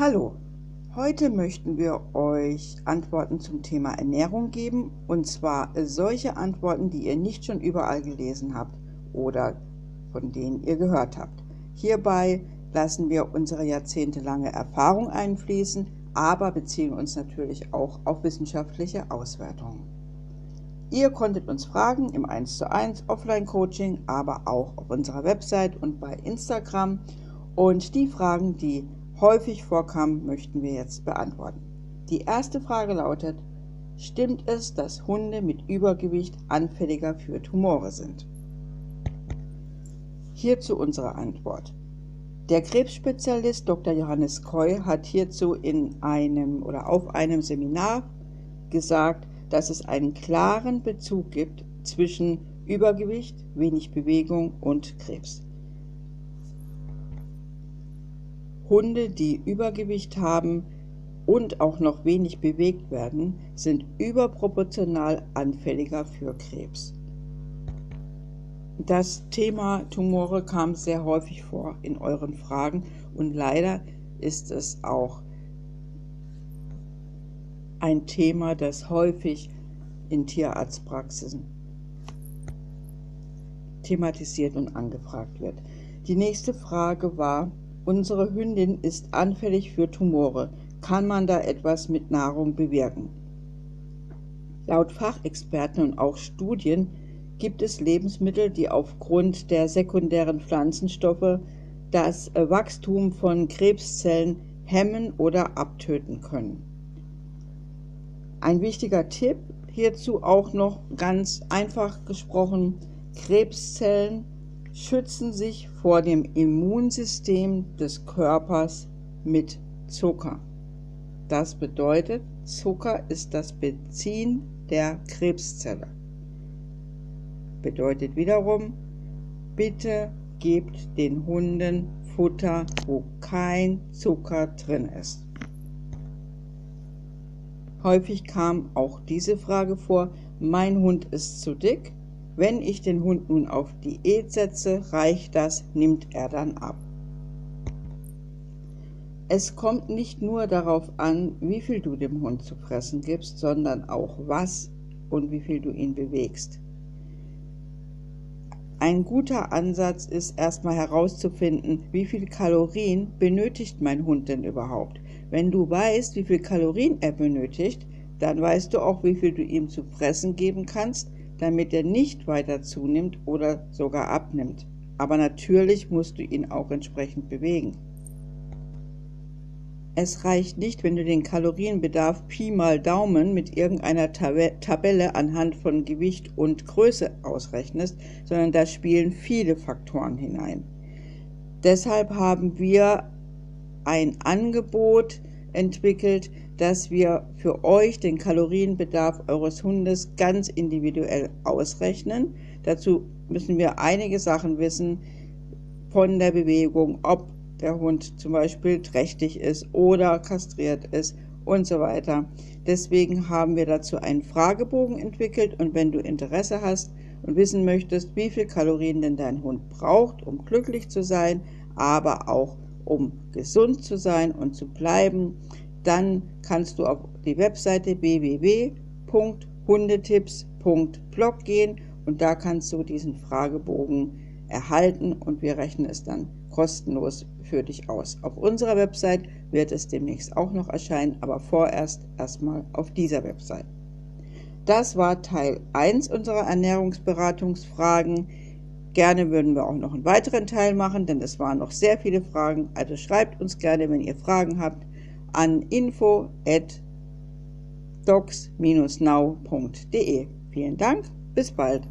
Hallo, heute möchten wir euch Antworten zum Thema Ernährung geben und zwar solche Antworten, die ihr nicht schon überall gelesen habt oder von denen ihr gehört habt. Hierbei lassen wir unsere jahrzehntelange Erfahrung einfließen, aber beziehen uns natürlich auch auf wissenschaftliche Auswertungen. Ihr konntet uns fragen im 1 zu 1 Offline-Coaching, aber auch auf unserer Website und bei Instagram. Und die Fragen, die häufig vorkamen, möchten wir jetzt beantworten. Die erste Frage lautet, stimmt es, dass Hunde mit Übergewicht anfälliger für Tumore sind? Hierzu unsere Antwort. Der Krebsspezialist Dr. Johannes Koy hat hierzu in einem oder auf einem Seminar gesagt, dass es einen klaren Bezug gibt zwischen Übergewicht, wenig Bewegung und Krebs. Hunde, die Übergewicht haben und auch noch wenig bewegt werden, sind überproportional anfälliger für Krebs. Das Thema Tumore kam sehr häufig vor in euren Fragen und leider ist es auch ein Thema, das häufig in Tierarztpraxisen thematisiert und angefragt wird. Die nächste Frage war, unsere Hündin ist anfällig für Tumore. Kann man da etwas mit Nahrung bewirken? Laut Fachexperten und auch Studien gibt es Lebensmittel, die aufgrund der sekundären Pflanzenstoffe das Wachstum von Krebszellen hemmen oder abtöten können. Ein wichtiger Tipp hierzu auch noch ganz einfach gesprochen, Krebszellen schützen sich vor dem Immunsystem des Körpers mit Zucker. Das bedeutet, Zucker ist das Benzin der Krebszelle bedeutet wiederum, bitte gebt den Hunden Futter, wo kein Zucker drin ist. Häufig kam auch diese Frage vor, mein Hund ist zu dick. Wenn ich den Hund nun auf Diät setze, reicht das, nimmt er dann ab. Es kommt nicht nur darauf an, wie viel du dem Hund zu fressen gibst, sondern auch was und wie viel du ihn bewegst. Ein guter Ansatz ist erstmal herauszufinden, wie viel Kalorien benötigt mein Hund denn überhaupt. Wenn du weißt, wie viel Kalorien er benötigt, dann weißt du auch, wie viel du ihm zu fressen geben kannst, damit er nicht weiter zunimmt oder sogar abnimmt. Aber natürlich musst du ihn auch entsprechend bewegen. Es reicht nicht, wenn du den Kalorienbedarf Pi mal Daumen mit irgendeiner Tabelle anhand von Gewicht und Größe ausrechnest, sondern da spielen viele Faktoren hinein. Deshalb haben wir ein Angebot entwickelt, dass wir für euch den Kalorienbedarf eures Hundes ganz individuell ausrechnen. Dazu müssen wir einige Sachen wissen von der Bewegung, ob der Hund zum Beispiel trächtig ist oder kastriert ist und so weiter. Deswegen haben wir dazu einen Fragebogen entwickelt und wenn du Interesse hast und wissen möchtest, wie viel Kalorien denn dein Hund braucht, um glücklich zu sein, aber auch um gesund zu sein und zu bleiben, dann kannst du auf die Webseite www.hundetipps.blog gehen und da kannst du diesen Fragebogen erhalten und wir rechnen es dann kostenlos für dich aus. Auf unserer Website wird es demnächst auch noch erscheinen, aber vorerst erstmal auf dieser Website. Das war Teil 1 unserer Ernährungsberatungsfragen. Gerne würden wir auch noch einen weiteren Teil machen, denn es waren noch sehr viele Fragen. Also schreibt uns gerne, wenn ihr Fragen habt, an info at docs-now.de. Vielen Dank, bis bald.